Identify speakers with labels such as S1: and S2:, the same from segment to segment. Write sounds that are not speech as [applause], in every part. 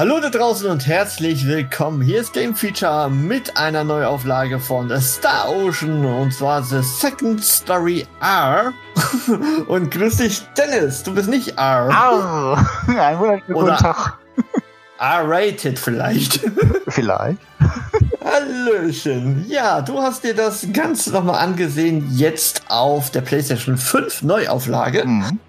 S1: Hallo da draußen und herzlich willkommen. Hier ist Game Feature mit einer Neuauflage von Star Ocean und zwar The Second Story R. [laughs] und grüß dich, Dennis. Du bist nicht R.
S2: Au! [laughs] Ein wunderschönen guten Tag.
S1: R-rated vielleicht. [laughs]
S2: Vielleicht.
S1: Hallöchen. Ja, du hast dir das Ganze nochmal angesehen, jetzt auf der PlayStation 5 Neuauflage.
S2: Mhm.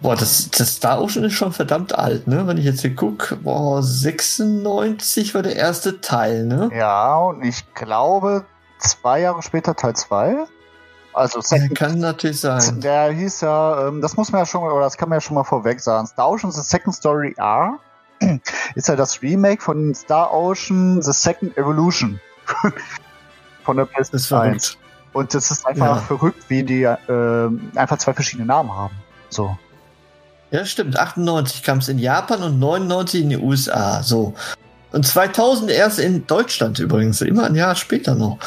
S1: Boah, das, das Star Ocean ist schon verdammt alt, ne? Wenn ich jetzt hier gucke, boah, 96 war der erste Teil, ne?
S2: Ja, und ich glaube, zwei Jahre später Teil 2. Also
S1: Ja, kann natürlich sein.
S2: der hieß ja, ähm, das muss man ja schon, oder das kann man ja schon mal vorweg sagen. Star Ocean The Second Story R [clears throat] ist ja das Remake von Star Ocean The Second Evolution. [laughs] von der
S1: Das ist
S2: PlayStation 1.
S1: verrückt.
S2: Und das ist einfach
S1: Ja.
S2: verrückt, wie die ähm, einfach zwei verschiedene Namen haben. So.
S1: Ja, stimmt. 98 kam es in Japan und 99 in den USA. So. Und 2000 erst in Deutschland übrigens. Immer ein Jahr später noch.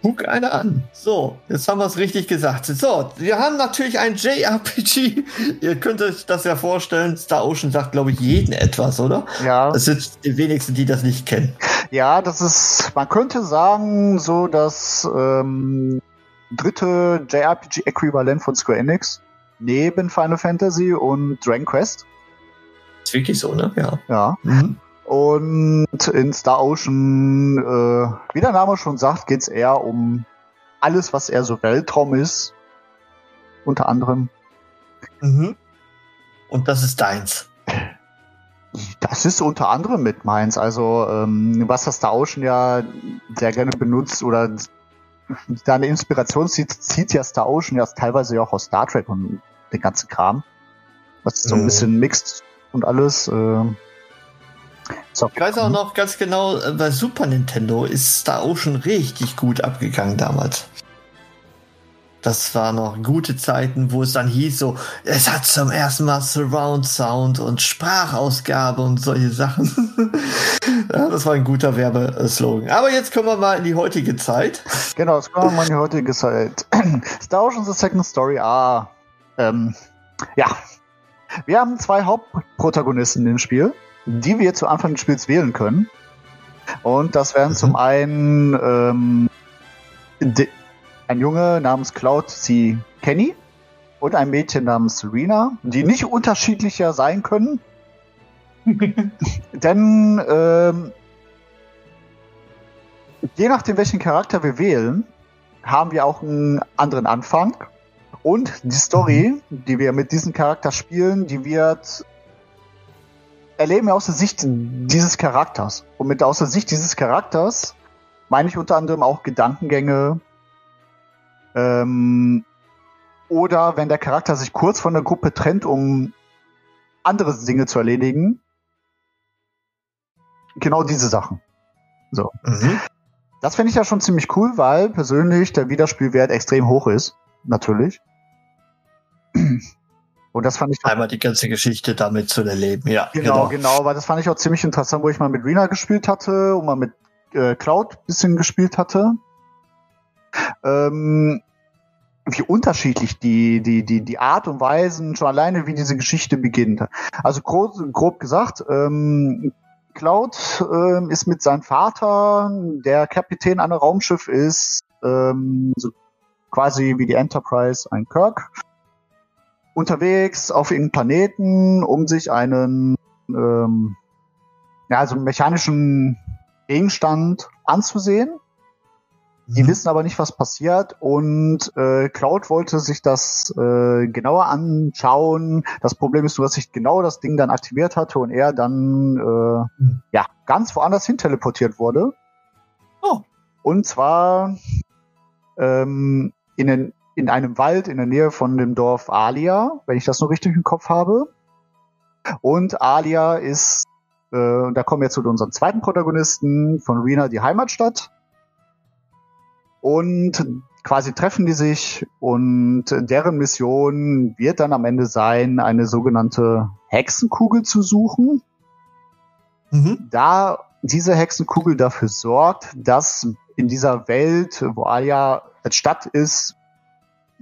S1: Guck einer an. So, jetzt haben wir es richtig gesagt. So, wir haben natürlich ein JRPG. [laughs] Ihr könnt euch das ja vorstellen. Star Ocean sagt, glaube ich, jeden etwas, oder?
S2: Ja.
S1: Das sind die wenigsten, die das nicht kennen.
S2: Ja, das ist, man könnte sagen, so das ähm, dritte JRPG-Äquivalent von Square Enix. Neben Final Fantasy und Dragon Quest.
S1: Ist wirklich so, ne? Ja.
S2: Ja.
S1: Mhm.
S2: Und in Star Ocean, äh, wie der Name schon sagt, geht's eher um alles, was eher so Weltraum ist. Unter anderem.
S1: Mhm. Und das ist deins.
S2: Das ist unter anderem mit meins. Also, ähm, was das Star Ocean ja sehr gerne benutzt oder da eine Inspiration zieht, zieht ja Star Ocean ja teilweise ja auch aus Star Trek und den ganzen Kram. Was so ein
S1: Mhm.
S2: bisschen mixt und alles. Äh,
S1: Ich weiß auch noch ganz genau, äh, bei Super Nintendo ist Star Ocean richtig gut abgegangen damals. Das waren noch gute Zeiten, wo es dann hieß so, es hat zum ersten Mal Surround Sound und Sprachausgabe und solche Sachen. [laughs] ja, das war ein guter Werbeslogan. Aber jetzt kommen wir mal in die heutige Zeit.
S2: Genau, das kommen wir mal in die heutige Zeit. [clears throat] Star Ocean The Second Story. Ah, ähm, ja. Wir haben zwei Hauptprotagonisten im Spiel, die wir zu Anfang des Spiels wählen können. Und das wären
S1: Mhm.
S2: zum einen ähm, de- ein Junge namens Cloud C. Kenny und ein Mädchen namens Serena, die nicht unterschiedlicher sein können. [laughs] Denn ähm, je nachdem, welchen Charakter wir wählen, haben wir auch einen anderen Anfang. Und die Story, die wir mit diesem Charakter spielen, die wird erleben wir aus der Sicht dieses Charakters. Und mit aus der Sicht dieses Charakters meine ich unter anderem auch Gedankengänge. Ähm, oder wenn der Charakter sich kurz von der Gruppe trennt, um andere Dinge zu erledigen. Genau diese Sachen.
S1: Mhm.
S2: Das finde ich ja schon ziemlich cool, weil persönlich der Wiederspielwert extrem hoch ist. Natürlich. Und das fand ich
S1: Einmal die ganze Geschichte damit zu erleben, ja.
S2: genau, genau, weil das fand ich auch ziemlich interessant, wo ich mal mit Rena gespielt hatte und mal mit äh, Cloud bisschen gespielt hatte. Ähm, wie unterschiedlich die, die, die, die Art und Weisen, schon alleine, wie diese Geschichte beginnt. Also grob, grob gesagt, ähm, Cloud ähm, ist mit seinem Vater, der Kapitän einer Raumschiff ist, ähm, so quasi wie die Enterprise ein Kirk, unterwegs auf irgendeinem Planeten, um sich einen ähm, ja, also mechanischen Gegenstand anzusehen. Die
S1: Mhm.
S2: wissen aber nicht, was passiert und äh, Cloud wollte sich das äh, genauer anschauen. Das Problem ist nur, dass sich genau das Ding dann aktiviert hatte und er dann äh,
S1: Hm.
S2: ja ganz woanders hin teleportiert wurde.
S1: Oh.
S2: Und zwar ähm, in, den, in einem Wald in der Nähe von dem Dorf Alia, wenn ich das noch richtig im Kopf habe. Und Alia ist Äh, und da kommen wir zu unserem zweiten Protagonisten von Rena, die Heimatstadt. Und quasi treffen die sich und deren Mission wird dann am Ende sein, eine sogenannte Hexenkugel zu suchen.
S1: Mhm.
S2: Da diese Hexenkugel dafür sorgt, dass in dieser Welt, wo Alia als Stadt ist,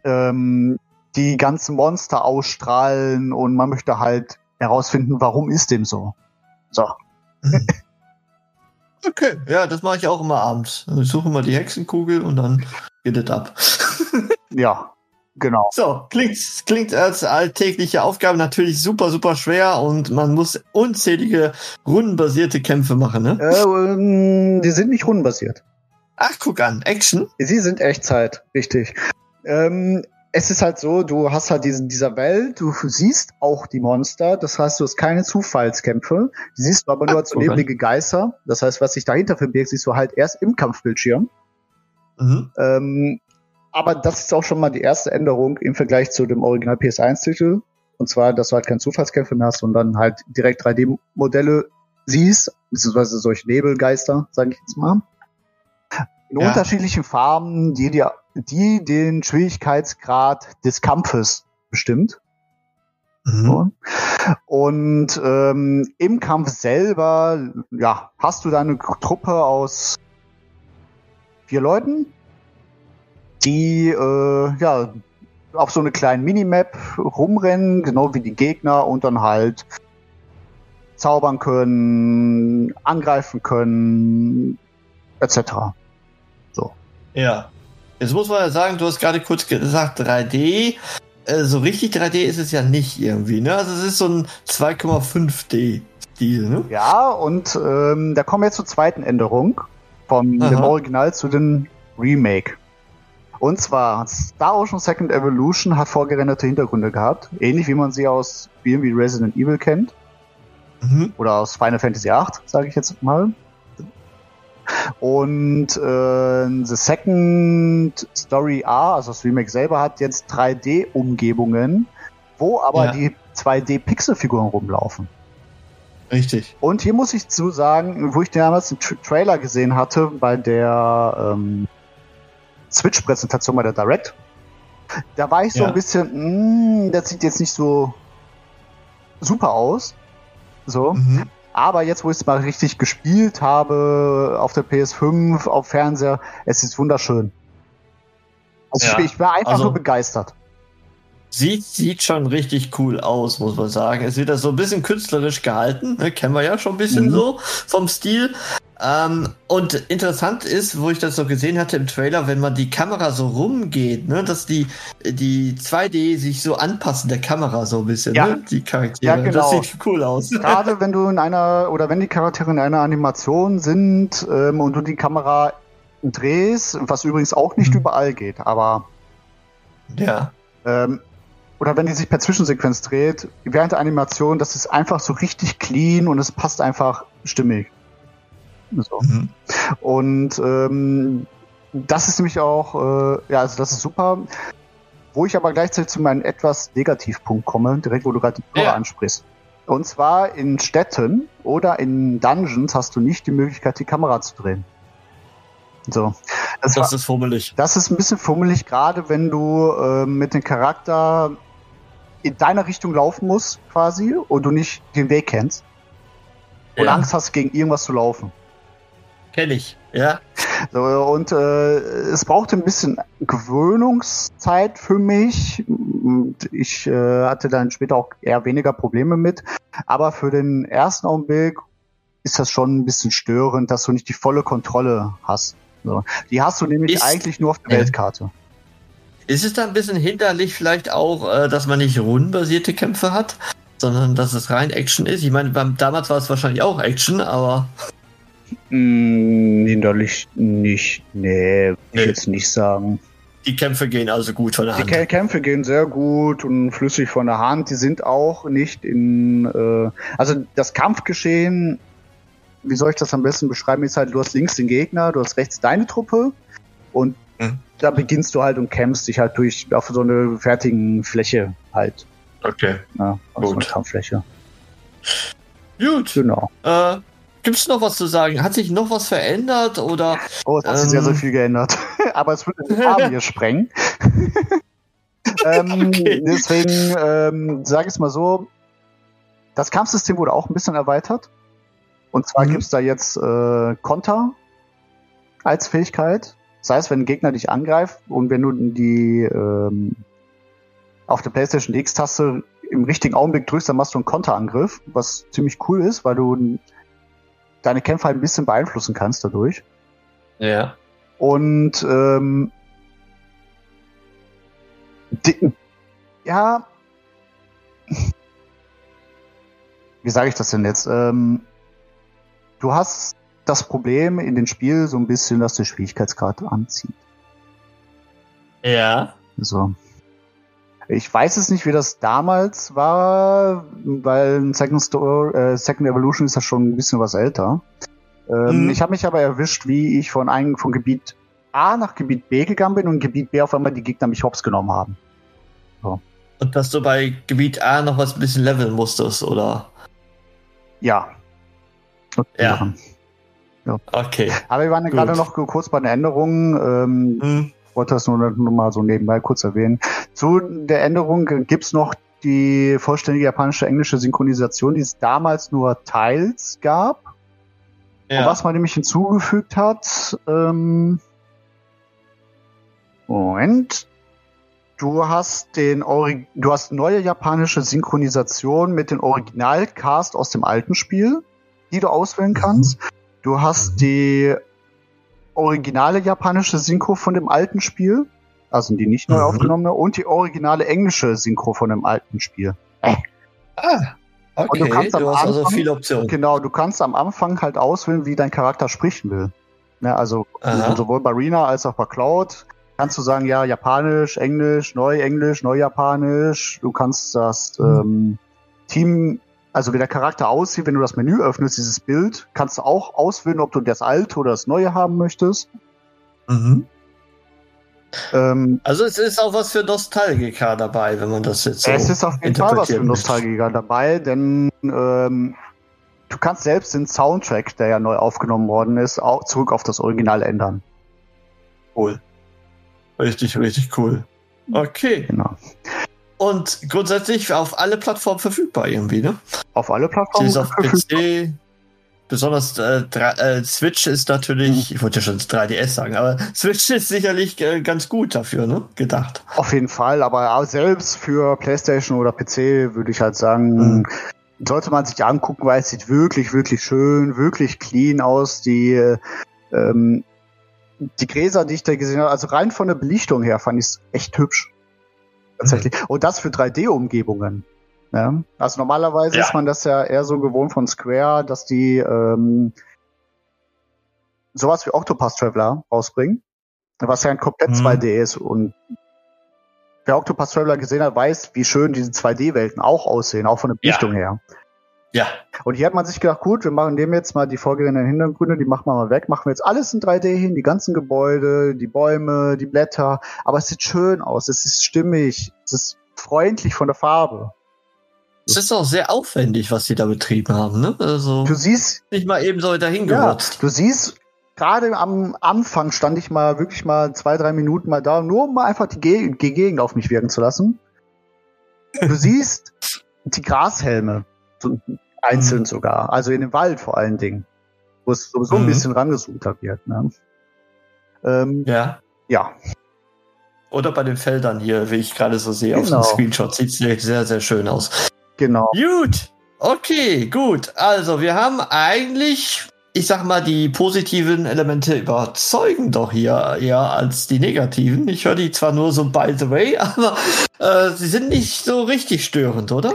S2: ähm, die ganzen Monster ausstrahlen und man möchte halt herausfinden, warum ist dem so. So. [laughs]
S1: Okay, ja, das mache ich auch immer abends. Ich suche mal die Hexenkugel und dann geht es ab. [laughs]
S2: Ja, genau.
S1: So, klingt, klingt als alltägliche Aufgabe natürlich super, super schwer und man muss unzählige rundenbasierte Kämpfe machen, ne?
S2: Äh, ähm, die sind nicht rundenbasiert.
S1: Ach, guck an, Action.
S2: Sie sind Echtzeit, richtig. Ähm, es ist halt so, du hast halt diesen, dieser Welt, du siehst auch die Monster, das heißt, du hast keine Zufallskämpfe, die siehst du aber nur als
S1: okay.
S2: lebendige Geister. Das heißt, was sich dahinter verbirgt, siehst du halt erst im Kampfbildschirm.
S1: Mhm.
S2: Ähm, aber das ist auch schon mal die erste Änderung im Vergleich zu dem Original PS1-Titel. Und zwar, dass du halt keine Zufallskämpfe mehr hast und dann halt direkt 3D-Modelle siehst, beziehungsweise solche Nebelgeister, sage ich jetzt mal. In
S1: Ja.
S2: unterschiedlichen Farben, die, dir, die den Schwierigkeitsgrad des Kampfes bestimmt.
S1: Mhm.
S2: So. Und ähm, im Kampf selber, ja, hast du deine Truppe aus vier Leuten, die äh, ja auf so eine kleine Minimap rumrennen, genau wie die Gegner und dann halt zaubern können, angreifen können, etc.
S1: Ja. Jetzt muss man ja sagen, du hast gerade kurz gesagt 3D. Äh, so richtig 3D ist es ja nicht irgendwie, ne? Also es ist so ein 2,5D-Stil, ne?
S2: Ja, und ähm, da kommen wir jetzt zur zweiten Änderung von
S1: Aha.
S2: dem Original zu dem Remake. Und zwar Star Ocean Second Evolution hat vorgerenderte Hintergründe gehabt, ähnlich wie man sie aus Spielen wie Resident Evil kennt
S1: Mhm.
S2: oder aus Final Fantasy VIII, sage ich jetzt mal. Und äh, The Second Story A, also das Remake selber, hat jetzt 3D-Umgebungen, wo aber
S1: Ja.
S2: die 2D-Pixelfiguren rumlaufen.
S1: Richtig.
S2: Und hier muss ich zu sagen, wo ich damals den Tra Trailer gesehen hatte bei der ähm, Switch-Präsentation bei der Direct, da war ich so
S1: Ja.
S2: ein bisschen, mh, das sieht jetzt nicht so super aus. So.
S1: Mhm.
S2: Aber jetzt, wo ich es mal richtig gespielt habe, auf der PS5, auf Fernseher, es ist wunderschön. Also
S1: Ja,
S2: ich, ich war einfach
S1: also-
S2: nur begeistert.
S1: Sieht, sieht schon richtig cool aus, muss man sagen. Es wird da so ein bisschen künstlerisch gehalten, ne? kennen wir ja schon ein bisschen
S2: Mhm.
S1: so vom Stil. Ähm, und interessant ist, wo ich das so gesehen hatte im Trailer, wenn man die Kamera so rumgeht, ne, dass die, die 2D sich so anpassen der Kamera so ein bisschen,
S2: Ja.
S1: ne? Die Charaktere.
S2: Ja, genau.
S1: Das sieht cool aus. [laughs]
S2: Gerade wenn du in einer, oder wenn die Charaktere in einer Animation sind ähm, und du die Kamera drehst, was übrigens auch nicht
S1: Mhm.
S2: überall geht, aber
S1: Ja.
S2: ähm, oder wenn die sich per Zwischensequenz dreht, während der Animation, das ist einfach so richtig clean und es passt einfach stimmig. So.
S1: Mhm.
S2: Und ähm, das ist nämlich auch, äh, ja, also das ist super. Wo ich aber gleichzeitig zu meinem etwas Negativpunkt komme, direkt wo du gerade die Tore
S1: Ja.
S2: ansprichst. Und zwar in Städten oder in Dungeons hast du nicht die Möglichkeit, die Kamera zu drehen. So. Das,
S1: Das
S2: war,
S1: ist fummelig.
S2: das ist ein bisschen fummelig, gerade wenn du äh, mit dem Charakter in deiner Richtung laufen musst, quasi, und du nicht den Weg kennst. Und
S1: Ja.
S2: Angst hast, gegen irgendwas zu laufen.
S1: Kenn ich. Ja.
S2: So, und äh, es brauchte ein bisschen Gewöhnungszeit für mich. Und ich äh, hatte dann später auch eher weniger Probleme mit. Aber für den ersten Augenblick ist das schon ein bisschen störend, dass du nicht die volle Kontrolle hast. So. Die hast du nämlich
S1: Ist-
S2: eigentlich nur auf der
S1: Ja.
S2: Weltkarte.
S1: Ist es da ein bisschen hinderlich vielleicht auch, äh, dass man nicht rundenbasierte Kämpfe hat, sondern dass es rein Action ist? Ich meine, beim, damals war es wahrscheinlich auch Action, aber
S2: Mm, hinderlich nicht. Nee,
S1: Nee.
S2: ich jetzt nicht sagen.
S1: die Kämpfe gehen also gut von der
S2: Die
S1: Hand.
S2: Kä- Kämpfe gehen sehr gut und flüssig von der Hand. Die sind auch nicht in, äh, also das Kampfgeschehen, wie soll ich das am besten beschreiben, ist halt, du hast links den Gegner, du hast rechts deine Truppe und
S1: Mhm.
S2: da beginnst du halt und kämpfst dich halt durch auf so eine fertigen Fläche halt.
S1: Okay.
S2: Ja, auf so eine
S1: Gut.
S2: Kampffläche.
S1: Gut.
S2: Genau.
S1: Äh, Gibt es noch was zu sagen? Hat sich noch was verändert oder?
S2: Oh, es hat sich sehr, sehr
S1: Ähm.
S2: viel geändert. [laughs] Aber es würde den [laughs] Rahmen hier sprengen. [laughs] ähm,
S1: Okay.
S2: Deswegen ähm, sage ich es mal so, das Kampfsystem wurde auch ein bisschen erweitert. Und zwar
S1: Mhm.
S2: gibt's da jetzt äh, Konter als Fähigkeit. Das heißt, wenn ein Gegner dich angreift und wenn du die ähm, auf der PlayStation X-Taste im richtigen Augenblick drückst, dann machst du einen Konterangriff, was ziemlich cool ist, weil du deine Kämpfe halt ein bisschen beeinflussen kannst dadurch.
S1: Ja.
S2: Und ähm, die, ja, [laughs] wie sage ich das denn jetzt? Ähm, du hast das Problem in dem Spiel so ein bisschen, dass der Schwierigkeitsgrad anzieht.
S1: Ja.
S2: So. Ich weiß es nicht, wie das damals war, weil Second, Story, äh, Second Evolution ist ja schon ein bisschen was älter. Ähm,
S1: Mhm.
S2: Ich habe mich aber erwischt, wie ich von einem von Gebiet A nach Gebiet B gegangen bin und Gebiet B auf einmal die Gegner mich hops genommen haben.
S1: Und dass du bei Gebiet A noch was ein bisschen leveln musstest, oder?
S2: Ja.
S1: Ja. Okay.
S2: Aber wir waren ja gerade noch kurz bei den Änderungen. Ähm,
S1: Hm.
S2: Wollte das nur, nur mal so nebenbei kurz erwähnen. Zu der Änderung gibt's noch die vollständige japanische englische Synchronisation, die es damals nur teils gab. Und
S1: Ja.
S2: was man nämlich hinzugefügt hat, ähm, Moment. Du hast den Ori du hast neue japanische Synchronisation mit dem Originalcast aus dem alten Spiel, die du auswählen kannst. Du hast die originale japanische Synchro von dem alten Spiel, also die nicht neu
S1: Mhm.
S2: aufgenommene, und die originale englische Synchro von dem alten Spiel.
S1: Ah,
S2: Und
S1: okay.
S2: du
S1: Du,
S2: kannst am
S1: hast also
S2: Anfang-
S1: viele Optionen.
S2: Genau, du kannst am Anfang halt auswählen, wie dein Charakter sprechen will. Ne, also
S1: Aha.
S2: sowohl bei Rena als auch bei Cloud kannst du sagen, ja, Japanisch, Englisch, Neu-Englisch, Neu-Japanisch. Du kannst das
S1: Mhm.
S2: ähm, Team, also wie der Charakter aussieht, wenn du das Menü öffnest, dieses Bild, kannst du auch auswählen, ob du das alte oder das neue haben möchtest.
S1: Mhm.
S2: Ähm,
S1: Also es ist auch was für Nostalgiker dabei, wenn man das jetzt so
S2: es ist auf jeden Fall was für Nostalgiker dabei, denn ähm, du kannst selbst den Soundtrack, der ja neu aufgenommen worden ist, auch zurück auf das Original ändern.
S1: Cool. Richtig, richtig cool. Okay.
S2: Genau.
S1: Und grundsätzlich auf alle Plattformen verfügbar irgendwie, ne?
S2: Auf alle
S1: Sie
S2: Plattformen.
S1: ist auf
S2: verfügbar.
S1: PC. Besonders äh, äh, Switch ist natürlich, ich wollte ja schon 3DS sagen, aber Switch [laughs] ist sicherlich äh, ganz gut dafür, ne? Gedacht.
S2: Auf jeden Fall, aber auch selbst für PlayStation oder PC würde ich halt sagen,
S1: Mhm.
S2: sollte man sich angucken, weil es sieht wirklich, wirklich schön, wirklich clean aus. Die, äh, ähm, die Gräser, die ich da gesehen habe, also rein von der Belichtung her fand ich es echt hübsch. Tatsächlich. Und das für 3D-Umgebungen. Ja? Also normalerweise
S1: Ja.
S2: ist man das ja eher so gewohnt von Square, dass die ähm, sowas wie Octopus Traveler rausbringen, was ja ein komplett
S1: Mhm.
S2: 2D ist. Und wer Octopus Traveler gesehen hat, weiß, wie schön diese 2D-Welten auch aussehen, auch von der
S1: Ja.
S2: Belichtung her.
S1: Ja.
S2: Und hier hat man sich gedacht, gut, wir machen dem jetzt mal die vorgehenden Hintergründe, die machen wir mal weg, machen wir jetzt alles in 3D hin, die ganzen Gebäude, die Bäume, die Blätter, aber es sieht schön aus, es ist stimmig, es ist freundlich von der Farbe.
S1: Es ist auch sehr aufwendig, was sie da betrieben haben, ne? Also
S2: Du siehst,
S1: nicht mal eben so dahin
S2: ja,
S1: gerotzt.
S2: du siehst, gerade am Anfang stand ich mal wirklich mal zwei, drei Minuten mal da, nur um mal einfach die, Ge die Gegend auf mich wirken zu lassen. Du siehst die Grashelme, so einzeln
S1: Mhm.
S2: sogar, also in dem Wald vor allen Dingen, wo es sowieso ein
S1: Mhm.
S2: bisschen rangezoomt wird. Ne? Ähm,
S1: Ja.
S2: ja,
S1: Oder bei den Feldern hier, wie ich gerade so sehe auf
S2: Genau.
S1: dem Screenshot. Sieht sehr, sehr schön aus.
S2: genau.
S1: Gut. Okay, gut. Also, wir haben eigentlich, ich sag mal, die positiven Elemente überzeugen doch hier eher als die negativen. Ich höre die zwar nur so by the way, [laughs] aber äh, sie sind nicht so richtig störend, oder?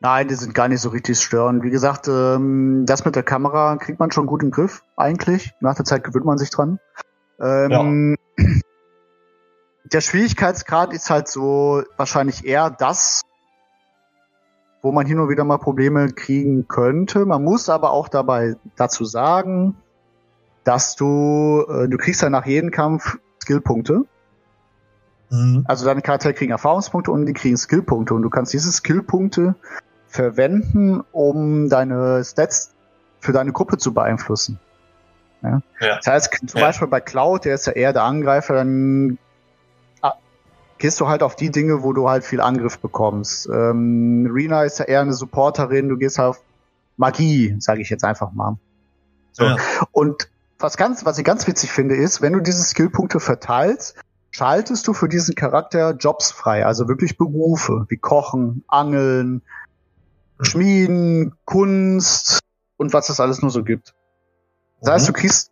S2: Nein, die sind gar nicht so richtig störend. Wie gesagt, ähm, das mit der Kamera kriegt man schon gut im Griff, eigentlich. Nach der Zeit gewöhnt man sich dran. Ähm, [clears throat] Der Schwierigkeitsgrad ist halt so wahrscheinlich eher das, wo man hin und wieder mal Probleme kriegen könnte. Man muss aber auch dabei dazu sagen, dass du, äh, du kriegst ja nach jedem Kampf Skillpunkte.
S1: Mhm.
S2: Also deine Charaktere kriegen Erfahrungspunkte und die kriegen Skillpunkte und du kannst diese Skillpunkte verwenden, um deine Stats für deine Gruppe zu beeinflussen. Ja? Ja. Das heißt, zum ja. Beispiel bei Cloud, der ist ja eher der Angreifer, dann ah, gehst du halt auf die Dinge, wo du halt viel Angriff bekommst. Ähm, Rena ist ja eher eine Supporterin, du gehst auf Magie, sage ich jetzt einfach mal. So. Ja. Und was ganz, was ich ganz witzig finde, ist, wenn du diese Skillpunkte verteilst, schaltest du für diesen Charakter Jobs frei, also wirklich Berufe wie Kochen, Angeln. Schmieden, Kunst und was es alles nur so gibt. Das mhm. heißt, du kriegst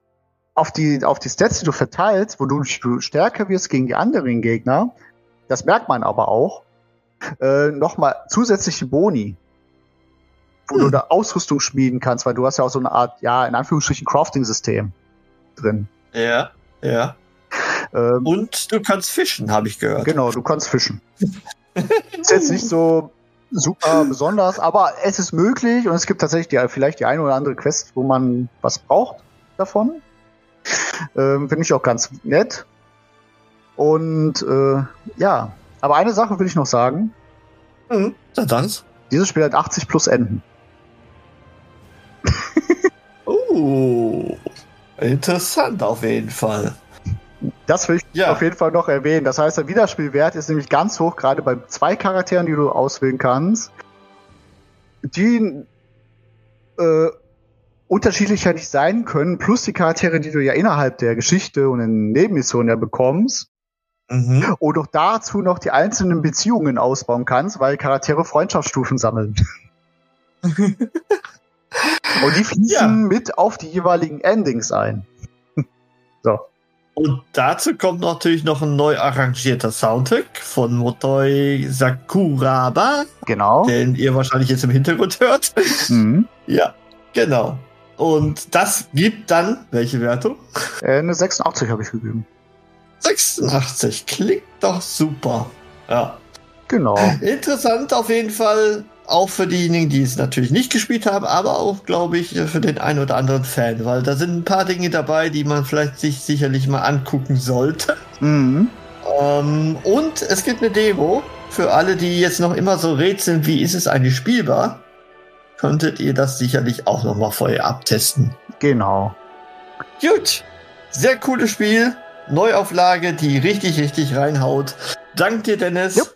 S2: auf die, auf die Stats, die du verteilst, wo du stärker wirst gegen die anderen Gegner, das merkt man aber auch, äh, nochmal zusätzliche Boni wo hm. du da Ausrüstung schmieden kannst, weil du hast ja auch so eine Art, ja, in Anführungsstrichen Crafting-System drin.
S1: Ja, ja. Ähm, Und du kannst fischen, habe ich gehört.
S2: Genau, du kannst fischen. ist jetzt nicht so super besonders, aber es ist möglich und es gibt tatsächlich die, vielleicht die eine oder andere Quest, wo man was braucht davon. Ähm, Finde ich auch ganz nett. Und äh, ja, aber eine Sache will ich noch sagen.
S1: Mhm, dann.
S2: Dieses Spiel hat 80 plus Enden. [laughs]
S1: oh, interessant auf jeden Fall.
S2: Das will ich ja. auf jeden Fall noch erwähnen. Das heißt, der Wiederspielwert ist nämlich ganz hoch, gerade bei zwei Charakteren, die du auswählen kannst, die äh, unterschiedlicher nicht sein können, plus die Charaktere, die du ja innerhalb der Geschichte und in Nebenmissionen ja bekommst. Mhm. Und auch dazu noch die einzelnen Beziehungen ausbauen kannst, weil Charaktere Freundschaftsstufen sammeln. [laughs] Und die fließen ja. mit auf die jeweiligen Endings ein. [laughs]
S1: so. Und dazu kommt natürlich noch ein neu arrangierter Soundtrack von Motoi Sakuraba.
S2: Genau.
S1: Den ihr wahrscheinlich jetzt im Hintergrund [laughs] hört. Mhm. Ja, genau. Und das gibt dann welche Wertung?
S2: Äh, eine 86 habe ich gegeben.
S1: 86, klingt doch super. Ja.
S2: Genau.
S1: Interessant auf jeden Fall. Auch für diejenigen, die es natürlich nicht gespielt haben, aber auch, glaube ich, für den einen oder anderen Fan, weil da sind ein paar Dinge dabei, die man vielleicht sich sicherlich mal angucken sollte. Mhm. Ähm, und es gibt eine Demo für alle, die jetzt noch immer so rätseln, wie ist es eigentlich spielbar, könntet ihr das sicherlich auch noch mal vorher abtesten.
S2: Genau.
S1: Gut, sehr cooles Spiel, Neuauflage, die richtig, richtig reinhaut. Dank dir, Dennis. Jupp.